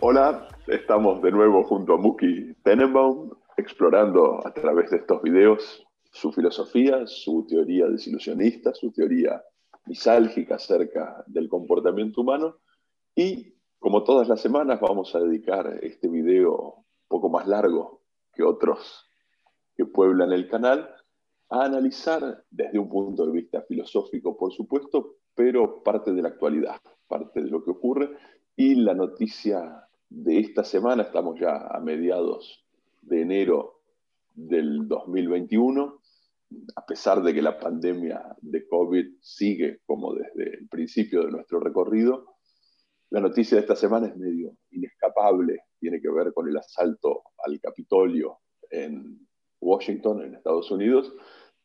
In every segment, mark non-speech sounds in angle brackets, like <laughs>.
Hola, estamos de nuevo junto a Muki Tenenbaum, explorando a través de estos videos su filosofía, su teoría desilusionista, su teoría misálgica acerca del comportamiento humano. Y como todas las semanas vamos a dedicar este video un poco más largo que otros que pueblan el canal a analizar desde un punto de vista filosófico, por supuesto, pero parte de la actualidad, parte de lo que ocurre y la noticia de esta semana, estamos ya a mediados de enero del 2021, a pesar de que la pandemia de COVID sigue como desde el principio de nuestro recorrido, la noticia de esta semana es medio inescapable, tiene que ver con el asalto al Capitolio en Washington, en Estados Unidos,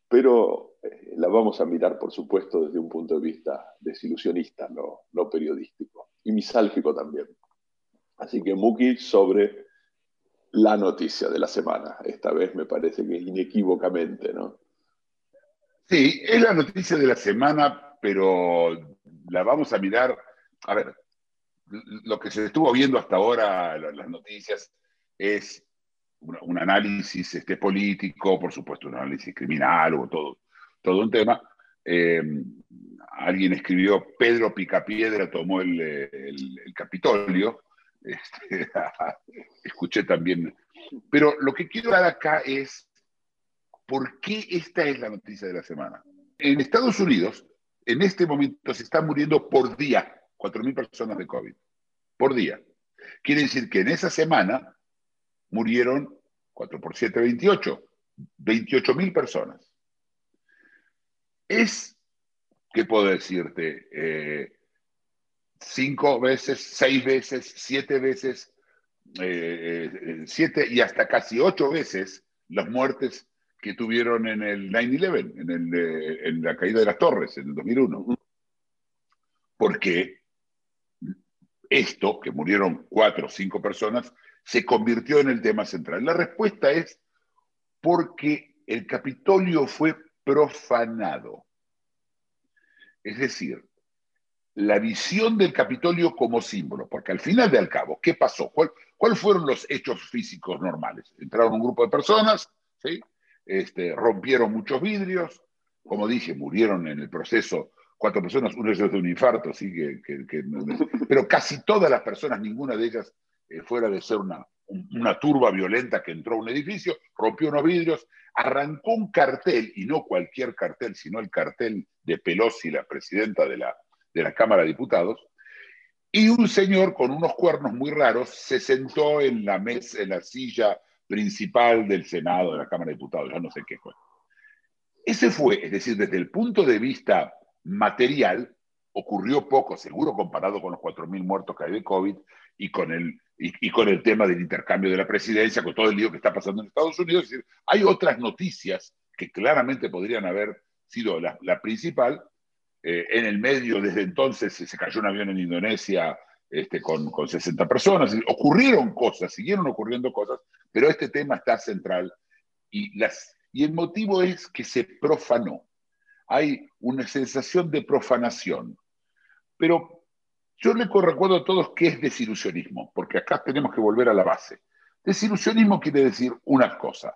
pero eh, la vamos a mirar, por supuesto, desde un punto de vista desilusionista, no, periodístico, y misálgico también. Así que Muki sobre la noticia de la semana, esta vez me parece que inequívocamente, ¿no? Sí, es la noticia de la semana, pero la vamos a mirar. A ver, lo que se estuvo viendo hasta ahora, la- las noticias, es un, análisis este, político, por supuesto, un análisis criminal o todo, todo un tema. Eh, alguien escribió, Pedro Picapiedra tomó el Capitolio. Este, <laughs> escuché también. Pero lo que quiero dar acá es ¿Por qué esta es la noticia de la semana? En Estados Unidos, en este momento se están muriendo por día 4.000 personas de COVID. Por día. Quiere decir que en esa semana murieron 4 por 7, 28. 28.000 personas. Es, ¿qué puedo decirte? Eh, cinco veces, seis veces, siete veces, eh, eh, siete y hasta casi ocho veces las muertes que tuvieron en el 9-11, en, el, eh, en la caída de las torres, en el 2001. Porque esto, que murieron cuatro o cinco personas, se convirtió en el tema central. La respuesta es porque el Capitolio fue profanado. Es decir, la visión del Capitolio como símbolo, porque al final del cabo, ¿qué pasó? ¿Cuál, ¿Cuáles fueron los hechos físicos normales? Entraron un grupo de personas, ¿sí? Este, rompieron muchos vidrios, como dije, murieron en el proceso cuatro personas, uno de ellos de un infarto, ¿sí? que, que- que- <laughs> pero casi todas las personas, ninguna de ellas, eh, fuera de ser una, un- una turba violenta que entró a un edificio, rompió unos vidrios, arrancó un cartel, y no cualquier cartel, sino el cartel de Pelosi, la presidenta de la, de la Cámara de Diputados, y un señor con unos cuernos muy raros se sentó en la mesa, en la silla principal del Senado, de la Cámara de Diputados, ya no sé qué fue. Ese fue, es decir, desde el punto de vista material, ocurrió poco, seguro comparado con los 4.000 muertos que hay de COVID y con, el, y, con el tema del intercambio de la presidencia, con todo el lío que está pasando en Estados Unidos. Hay otras noticias que claramente podrían haber sido la, principal. Eh, en el medio, desde entonces, se cayó un avión en Indonesia este, con, con 60 personas. Ocurrieron cosas, siguieron ocurriendo cosas, pero este tema está central y el motivo es que se profanó. Hay una sensación de profanación. Pero yo le recuerdo a todos qué es desilusionismo, porque acá tenemos que volver a la base. Desilusionismo quiere decir una cosa.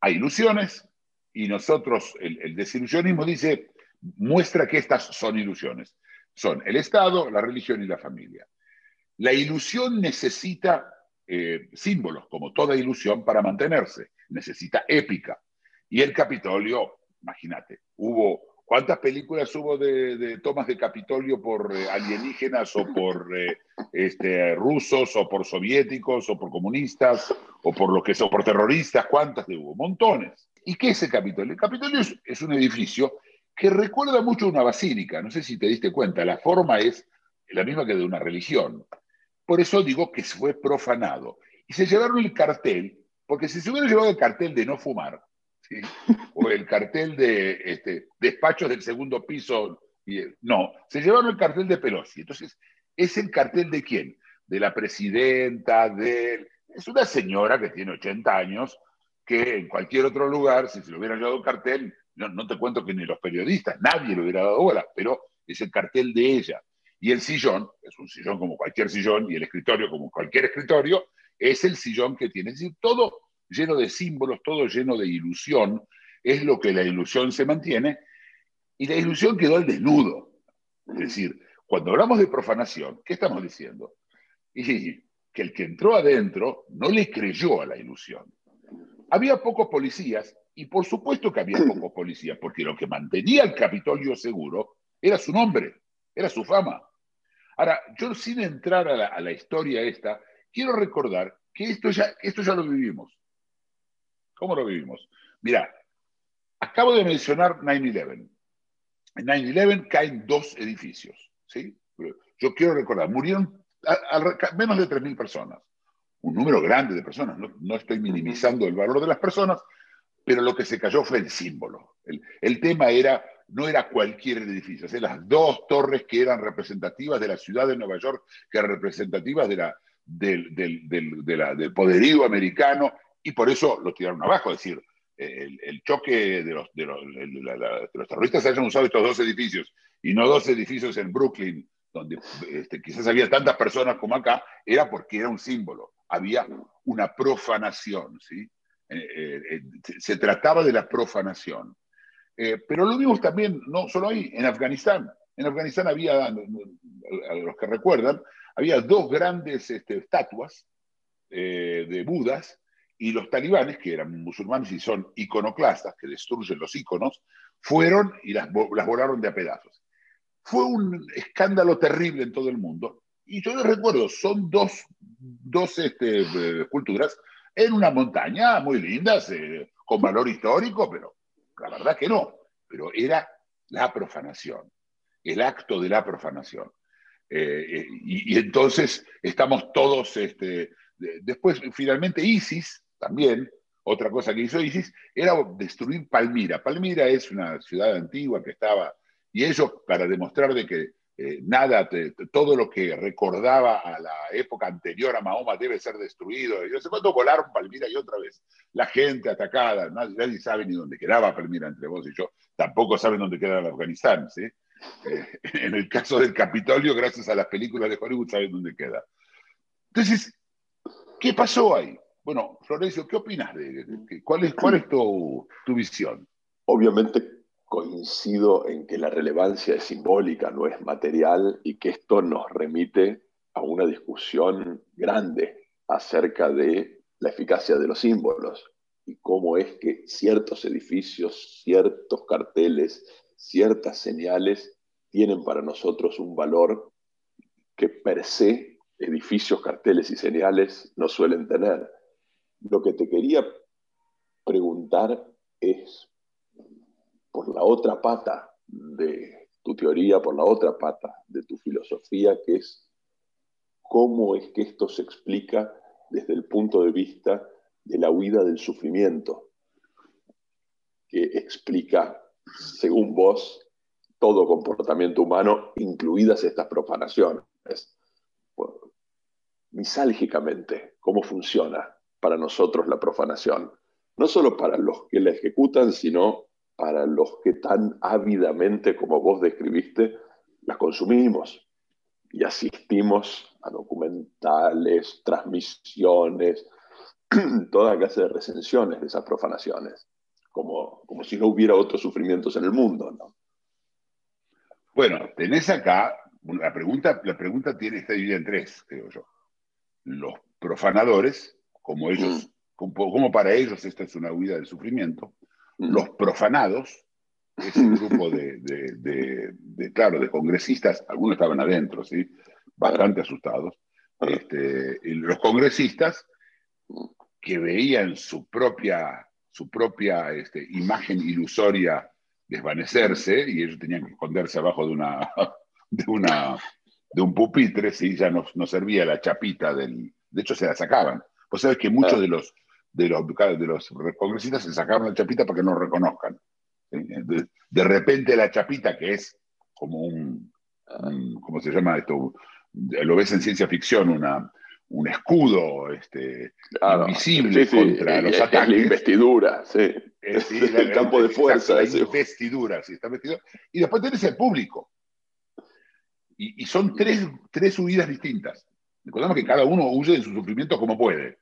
Hay ilusiones y nosotros, el, el desilusionismo dice, muestra que estas son ilusiones. Son el Estado, la religión y la familia. La ilusión necesita eh, símbolos, como toda ilusión, para mantenerse. Necesita épica. Y el Capitolio, imagínate, hubo, ¿cuántas películas hubo de, de tomas de Capitolio por eh, alienígenas o por eh, este, rusos o por soviéticos o por comunistas o por lo que son, por terroristas? ¿Cuántas hubo? Montones. ¿Y qué es el Capitolio? El Capitolio es, es un edificio que recuerda mucho a una basílica. No sé si te diste cuenta, la forma es la misma que de una religión. Por eso digo que fue profanado. Y se llevaron el cartel, porque si se hubiera llevado el cartel de no fumar, ¿sí? <laughs> o el cartel de este, despachos del segundo piso Y, eh, no, se llevaron el cartel de Pelosi. Entonces, ¿es el cartel de quién? De la presidenta, de... Es una señora que tiene 80 años, que en cualquier otro lugar, si se le hubiera llevado el cartel, no, no te cuento que ni los periodistas, nadie le hubiera dado bola, pero es el cartel de ella. Y el sillón, es un sillón como cualquier sillón, y el escritorio como cualquier escritorio, es el sillón que tiene. Es decir, todo lleno de símbolos, todo lleno de ilusión, es lo que la ilusión se mantiene, y la ilusión quedó al desnudo. Es decir, cuando hablamos de profanación, ¿qué estamos diciendo? Que el que entró adentro no le creyó a la ilusión. Había pocos policías, y por supuesto que había pocos policías, porque lo que mantenía el Capitolio seguro era su nombre, era su fama. Ahora, yo sin entrar a la, a la historia esta, quiero recordar que esto ya, esto ya lo vivimos. ¿Cómo lo vivimos? Mira, acabo de mencionar 9-11. En 9-11 caen dos edificios. ¿sí? Yo quiero recordar, murieron a, a, menos de 3.000 personas. Un número grande de personas. No, no, estoy minimizando el valor de las personas, pero lo que se cayó fue el símbolo. El, el tema era, no era cualquier edificio, eran las dos torres que eran representativas de la ciudad de Nueva York, que eran representativas de la, del, del, del, de la, del poderío americano, y por eso lo tiraron abajo. Es decir, el, el choque de los, de, los, de, la, de los terroristas hayan usado estos dos edificios y no dos edificios en Brooklyn, donde este, quizás había tantas personas como acá, era porque era un símbolo. Había una profanación, ¿sí? Eh, eh, se trataba de la profanación. Eh, pero lo vimos también, no solo ahí, en Afganistán. En Afganistán había, a los que recuerdan, había dos grandes este, estatuas eh, de Budas y los talibanes, que eran musulmanes y son iconoclastas, que destruyen los iconos, fueron y las, volaron de a pedazos. Fue un escándalo terrible en todo el mundo. Y yo les recuerdo, son dos, dos este, eh, culturas en una montaña muy lindas, eh, con valor histórico, pero la verdad que no. Pero era la profanación, el acto de la profanación. Eh, y, y, entonces estamos todos, este, después finalmente ISIS también, otra cosa que hizo ISIS, era destruir Palmira. Palmira es una ciudad antigua que estaba, y ellos para demostrar de que eh, nada, todo lo que recordaba a la época anterior a Mahoma debe ser destruido. Y no sé cuánto volaron Palmira y otra vez. La gente atacada, nadie, sabe ni dónde quedaba Palmira entre vos y yo, tampoco saben dónde queda Afganistán, ¿sí? Eh, <laughs> en el caso del Capitolio, gracias a las películas de Hollywood, saben dónde queda. Entonces, ¿qué pasó ahí? Bueno, Florencio, ¿qué opinas de, de cuál es, cuál es tu, tu visión? Obviamente coincido en que la relevancia es simbólica, no es material, y que esto nos remite a una discusión grande acerca de la eficacia de los símbolos y cómo es que ciertos edificios, ciertos carteles, ciertas señales tienen para nosotros un valor que per se edificios, carteles y señales no suelen tener. Lo que te quería preguntar es, por la otra pata de tu teoría, por la otra pata de tu filosofía, que es cómo es que esto se explica desde el punto de vista de la huida del sufrimiento, que explica, según vos, todo comportamiento humano, incluidas estas profanaciones. Bueno, misálgicamente, ¿cómo funciona para nosotros la profanación? No solo para los que la ejecutan, sino para los que tan ávidamente, como vos describiste, la consumimos y asistimos a documentales, transmisiones, <clears throat> toda clase de recensiones de esas profanaciones, como, como si no hubiera otros sufrimientos en el mundo. ¿no? Bueno, tenés acá, la pregunta, la pregunta tiene, está dividida en tres, creo yo. Los profanadores, como ellos, mm. como, como, para ellos esta es una huida del sufrimiento. Los profanados, ese grupo de, de, de, de, claro, de congresistas, algunos estaban adentro, ¿sí? bastante asustados, este, los congresistas que veían su propia, su propia este, imagen ilusoria desvanecerse y ellos tenían que esconderse abajo de una, <laughs> de una, de un pupitre, si ya no, no, servía la chapita del, de hecho se la sacaban. Vos sabés que muchos de los, de los, de los congresistas se sacaron la chapita para que no reconozcan. De, de, repente la chapita, que es como un, un- ¿cómo se llama esto? Lo ves en ciencia ficción, una, un escudo este, Claro. invisible Sí, sí, contra es- los es la ataques. investidura, sí. Sí, el campo de exacto, fuerza, La ese. investidura, sí, está vestido. Y después tenés el público. Y, y son tres, tres huidas distintas. Recordemos que cada uno huye de su sufrimiento como puede.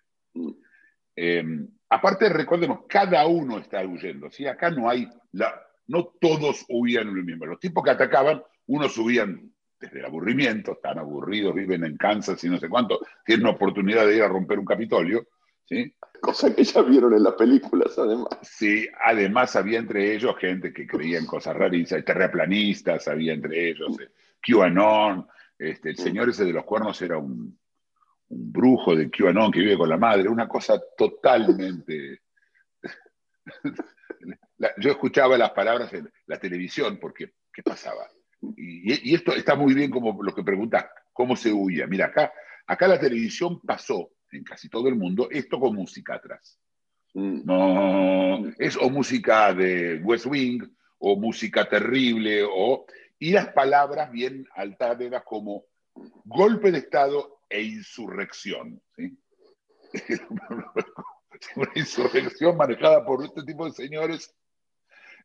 Eh, aparte, recordemos, cada uno está huyendo. ¿sí? Acá no hay, la, no todos huían lo mismo. Los tipos que atacaban, unos huían desde el aburrimiento, están aburridos, viven en Kansas y no sé cuánto, tienen una oportunidad de ir a romper un Capitolio. ¿sí? Cosa que ya vieron en las películas, además. Sí, además había entre ellos gente que creía en cosas rarísimas, terraplanistas, había entre ellos, eh, QAnon, este, el señor ese de los cuernos era un brujo de QAnon que vive con la madre, una cosa totalmente... <laughs> La- yo escuchaba las palabras en la televisión porque, ¿qué pasaba? Y, y esto está muy bien como lo que preguntas, ¿cómo se huía? Mira, acá, acá la televisión pasó en casi todo el mundo esto con música atrás. Mm. No, es o música de West Wing, o música terrible, o, y las palabras bien altaneras como golpe de Estado e insurrección. ¿sí? <laughs> Una insurrección manejada por este tipo de señores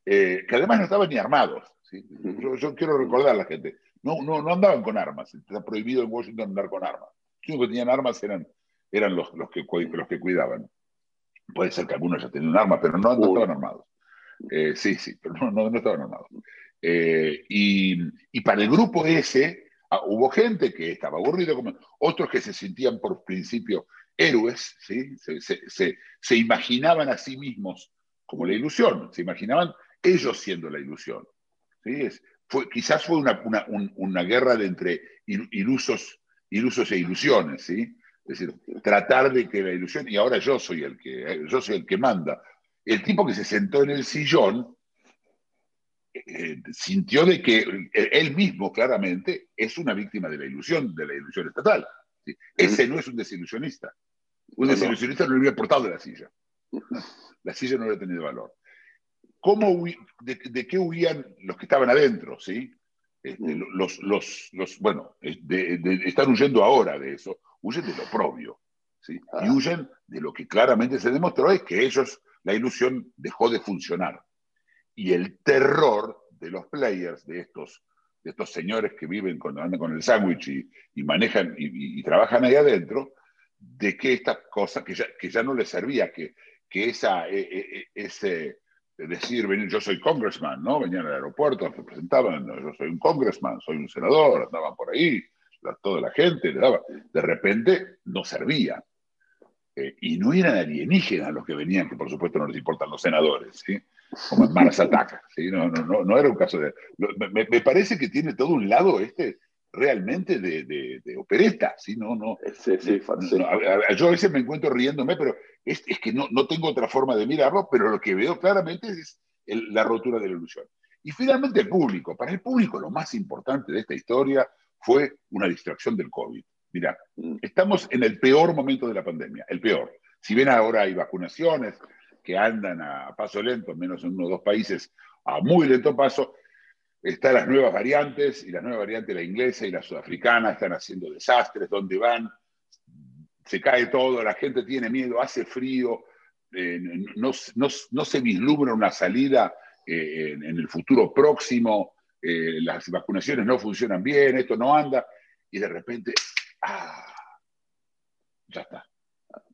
eh, que además no estaban ni armados. ¿sí? Yo, yo quiero recordar a la gente, no, no, no andaban con armas, está prohibido en Washington andar con armas. Los únicos que tenían armas eran, eran los, los, que, los que cuidaban. Puede ser que algunos ya tenían un arma, pero no, estaban armados. Eh, sí, sí, pero no, no, no estaban armados. Eh, y, y para el grupo ese, ah, hubo gente que estaba aburrido, como otros que se sentían por principio héroes, ¿sí? se, se, imaginaban a sí mismos como la ilusión, se imaginaban ellos siendo la ilusión. ¿sí? Es, fue, quizás fue una, una, un- una guerra de entre il- ilusos, ilusos e ilusiones, ¿sí? Es decir, tratar de que la ilusión, y ahora yo soy el que, eh, yo soy el que manda. El tipo que se sentó en el sillón eh, sintió de que él- él mismo claramente es una víctima de la ilusión, de la ilusión estatal. ¿sí? Ese no es un desilusionista. Un No, desilusionista no le hubiera portado de la silla. La silla no hubiera tenido valor. ¿Cómo de, de qué huían los que estaban adentro? ¿sí? Este, Mm. los, los, los, bueno, eh, de- de- están huyendo ahora de eso, huyen de lo propio. ¿sí? Y Ah. huyen de lo que claramente se demostró es que ellos, la ilusión dejó de funcionar. Y el terror de los players, de estos, de estos señores que viven con, andan con el sándwich y, y manejan y- y trabajan ahí adentro, de que estas cosas que ya, que ya no les servía, que, que esa, eh, eh, ese decir, venir, yo soy congressman, ¿no? Venían al aeropuerto, se presentaban, "No, yo soy un congressman, soy un senador, andaban por ahí, la- toda la gente, le daba. de repente no servía. Eh, y no eran alienígenas los que venían, que por supuesto no les importan los senadores, ¿sí? Como en Mars Attack. ¿sí? No, no, no, no era un caso de... Me, me parece que tiene todo un lado este realmente de, de, de opereta, ¿sí? No, no, Sí, sí, sí. no, a- a- yo a veces me encuentro riéndome, pero es, es que no, no tengo otra forma de mirarlo, pero lo que veo claramente es el- la rotura de la ilusión. Y finalmente el público. Para el público lo más importante de esta historia fue una distracción del COVID. Mira, Mm. estamos en el peor momento de la pandemia, el peor. Si bien ahora hay vacunaciones que andan a paso lento, menos en uno o dos países, a muy lento paso, están las nuevas variantes, y las nuevas variantes, la inglesa y la sudafricana, están haciendo desastres, donde van, se cae todo, la gente tiene miedo, hace frío, eh, no, se vislumbra una salida eh, en, en el futuro próximo, eh, las vacunaciones no funcionan bien, esto no anda, y de repente, ¡ah! Ya está.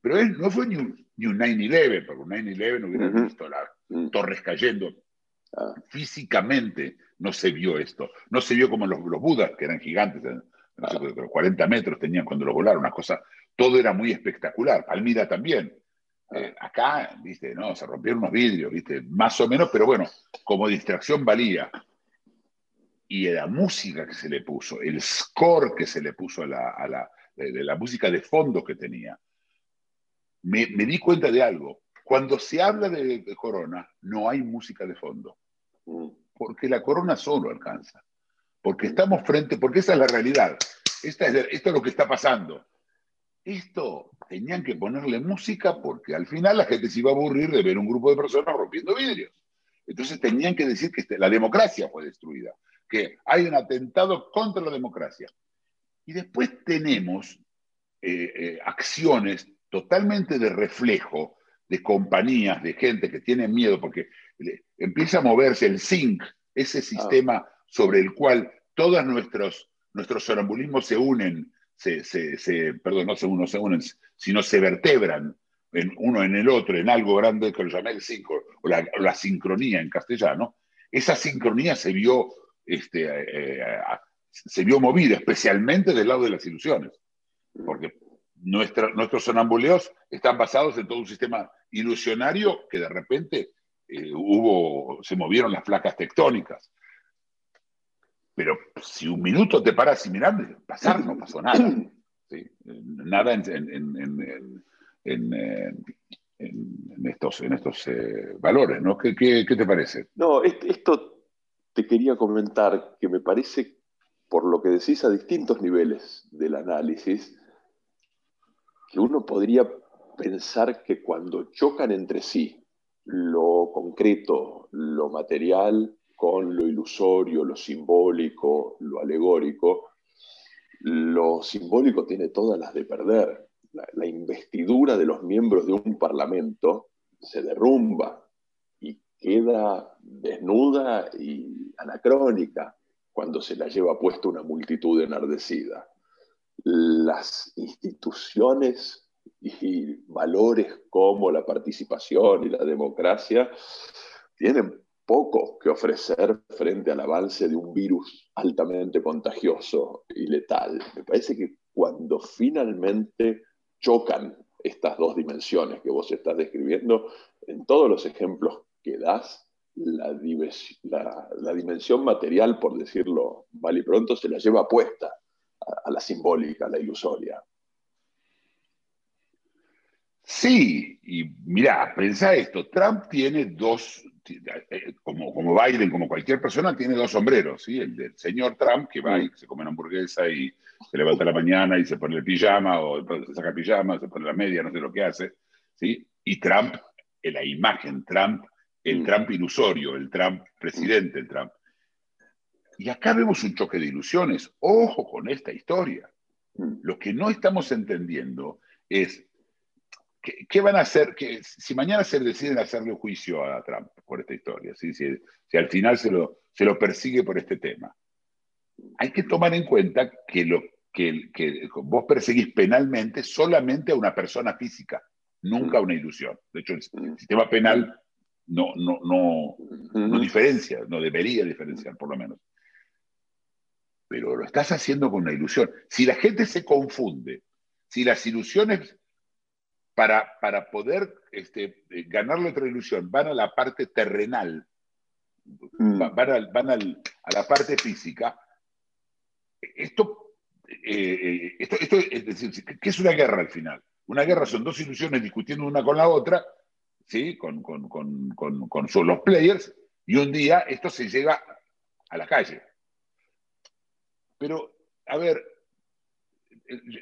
Pero él no fue ni un, ni un 9-11, porque un 9-11 hubiera Ujú. visto las Mm. torres cayendo. Ah. Físicamente no se vio esto. No se vio como los, los budas, que eran gigantes, en- no sé, creo que 40 metros tenían cuando lo volaron, una cosa, todo era muy espectacular. Palmira también. Eh, acá, viste, no, se rompieron unos vidrios, viste, más o menos, pero bueno, como distracción valía. Y la música que se le puso, el score que se le puso a la, a la, de, de la música de fondo que tenía, me, me di cuenta de algo. Cuando se habla de, de Corona, no hay música de fondo Mm. porque la corona solo alcanza. Porque estamos frente, porque esa es la realidad. Esta es, esto es lo que está pasando. Esto tenían que ponerle música porque al final la gente se iba a aburrir de ver un grupo de personas rompiendo vidrios. Entonces tenían que decir que este- la democracia fue destruida. que hay un atentado contra la democracia. Y después tenemos eh, eh, acciones totalmente de reflejo de compañías, de gente que tiene miedo porque empieza a moverse el zinc, ese sistema sobre el cual todos nuestros, nuestros sonambulismos se unen, se, perdón, no se, uno, se unen, sino se vertebran en uno en el otro, en algo grande que lo llamé el cinco, o la, sincronía en castellano, esa sincronía se vio, este, eh, se vio movida, especialmente del lado de las ilusiones, porque nuestros sonambuleos están basados en todo un sistema ilusionario que de repente eh, hubo, se movieron las placas tectónicas. Pero si un minuto te paras y miras, pasar no pasó nada. Nada en, estos, en estos eh, valores, ¿no? ¿Qué, te parece? No, esto te quería comentar que me parece, por lo que decís a distintos niveles del análisis, que uno podría pensar que cuando chocan entre sí lo concreto, lo material, con lo ilusorio, lo simbólico, lo alegórico, lo simbólico tiene todas las de perder. La, investidura de los miembros de un parlamento se derrumba y queda desnuda y anacrónica cuando se la lleva puesta una multitud enardecida las instituciones y valores como la participación y la democracia tienen poco que ofrecer frente al avance de un virus altamente contagioso y letal. Me parece que cuando finalmente chocan estas dos dimensiones que vos estás describiendo, en todos los ejemplos que das, la, dimensión material, por decirlo mal y pronto, se la lleva puesta a la simbólica, a la ilusoria. Sí, y mira, pensá esto, Trump tiene dos, eh, como, como Biden, como cualquier persona, tiene dos sombreros, ¿sí? El del señor Trump, que va y se come una hamburguesa y se levanta a la mañana y se pone el pijama, o se saca pijama, se pone la media, no sé lo que hace, ¿sí? Y Trump, en la imagen Trump, el mm. Trump ilusorio, el Trump presidente, el Trump. Y acá vemos un choque de ilusiones. Ojo con esta historia. Mm. Lo que no estamos entendiendo es qué, van a hacer, que, si mañana se deciden hacerle juicio a Trump por esta historia, si, al final se lo, se lo persigue por este tema. Hay que tomar en cuenta que, lo, que, que vos perseguís penalmente solamente a una persona física, nunca a una ilusión. De hecho, el mm. sistema penal no, no, no, no diferencia, no debería diferenciar por lo menos pero lo estás haciendo con una ilusión. Si la gente se confunde, si las ilusiones para, para poder este, ganarle otra ilusión van a la parte terrenal, mm. van, a la parte física, esto, eh, esto, esto, es decir, ¿qué es una guerra al final? Una guerra son dos ilusiones discutiendo una con la otra, ¿sí? con, con, con, con los players, y un día esto se llega a la calle. Pero, a ver,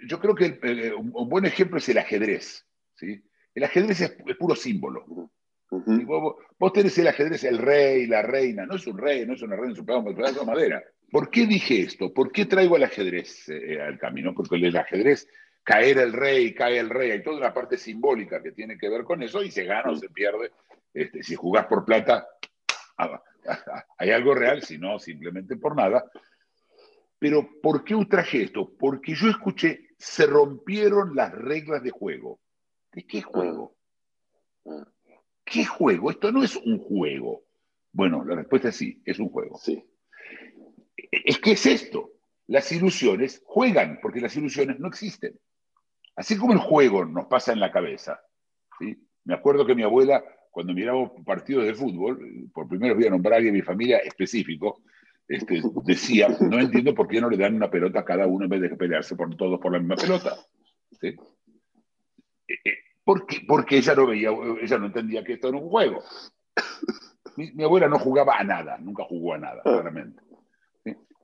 yo creo que un buen ejemplo es el ajedrez. ¿sí? El ajedrez es, puro símbolo. vos, tenés el ajedrez, el rey, la reina. No es un rey, no es una reina, es un pedazo de madera. ¿Por qué dije esto? ¿Por qué traigo el ajedrez eh, al camino? Porque el ajedrez, caer el rey, cae el rey, hay toda una parte simbólica que tiene que ver con eso y se gana o se pierde. Este, si jugás por plata, ah, hay algo real, si no, simplemente por nada. Pero ¿por qué traje esto? Porque yo escuché, se rompieron las reglas de juego. ¿De qué juego? ¿Qué juego? Esto no es un juego. Bueno, la respuesta es sí, es un juego. Sí. Es que es esto. Las ilusiones juegan, porque las ilusiones no existen. Así como el juego nos pasa en la cabeza. ¿sí? Me acuerdo que mi abuela, cuando miraba partidos de fútbol, por primero voy a nombrar a alguien de mi familia específico, este, decía, no entiendo por qué no le dan una pelota a cada uno en vez de pelearse por todos por la misma pelota. ¿Sí? Eh, eh, porque, porque ella no veía, ella no entendía que esto era un juego. Mi, abuela no jugaba a nada, nunca jugó a nada, claramente.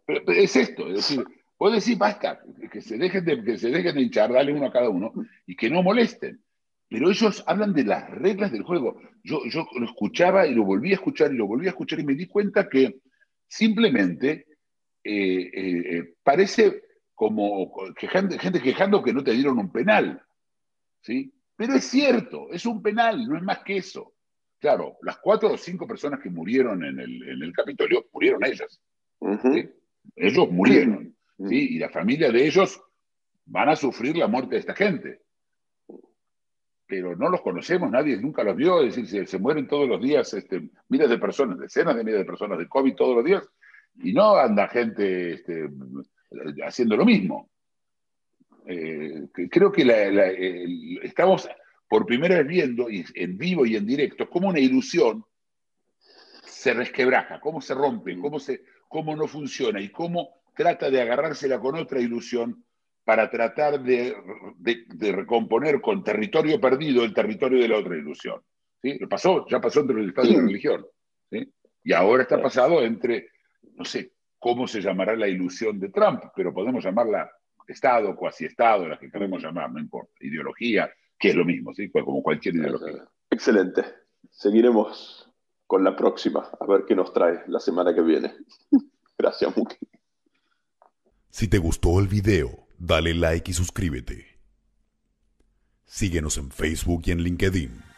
Pero, es esto, es decir, vos decir basta, que se dejen de, que se dejen de hinchar, dale uno a cada uno y que no molesten. Pero ellos hablan de las reglas del juego. Yo, yo lo escuchaba y lo volví a escuchar y lo volví a escuchar y me di cuenta que Simplemente eh, eh, parece como gente, gente quejando que no te dieron un penal. ¿sí? Pero es cierto, es un penal, no es más que eso. Claro, las cuatro o cinco personas que murieron en el, en el Capitolio murieron ellas. Ellos murieron. ¿sí? Y la familia de ellos van a sufrir la muerte de esta gente. Pero no los conocemos, nadie nunca los vio, es decir, se, mueren todos los días este, miles de personas, decenas de miles de personas de COVID todos los días, y no anda gente este, haciendo lo mismo. Eh, creo que estamos por primera vez viendo en vivo y en directo cómo una ilusión se resquebraja, cómo se rompe, cómo, se, cómo no funciona y cómo trata de agarrársela con otra ilusión para tratar de, recomponer con territorio perdido el territorio de la otra ilusión. ¿sí? Lo pasó, ya pasó entre el Estado y la religión. Y ahora está pasado entre, no sé cómo se llamará la ilusión de Trump, pero podemos llamarla Estado, cuasi Estado, la que queremos llamar, no importa, ideología, que es lo mismo, ¿sí? como cualquier ideología. Excelente. Seguiremos con la próxima, a ver qué nos trae la semana que viene. <laughs> Gracias, Muki. Si te gustó el video, dale like y suscríbete. Síguenos en Facebook y en LinkedIn.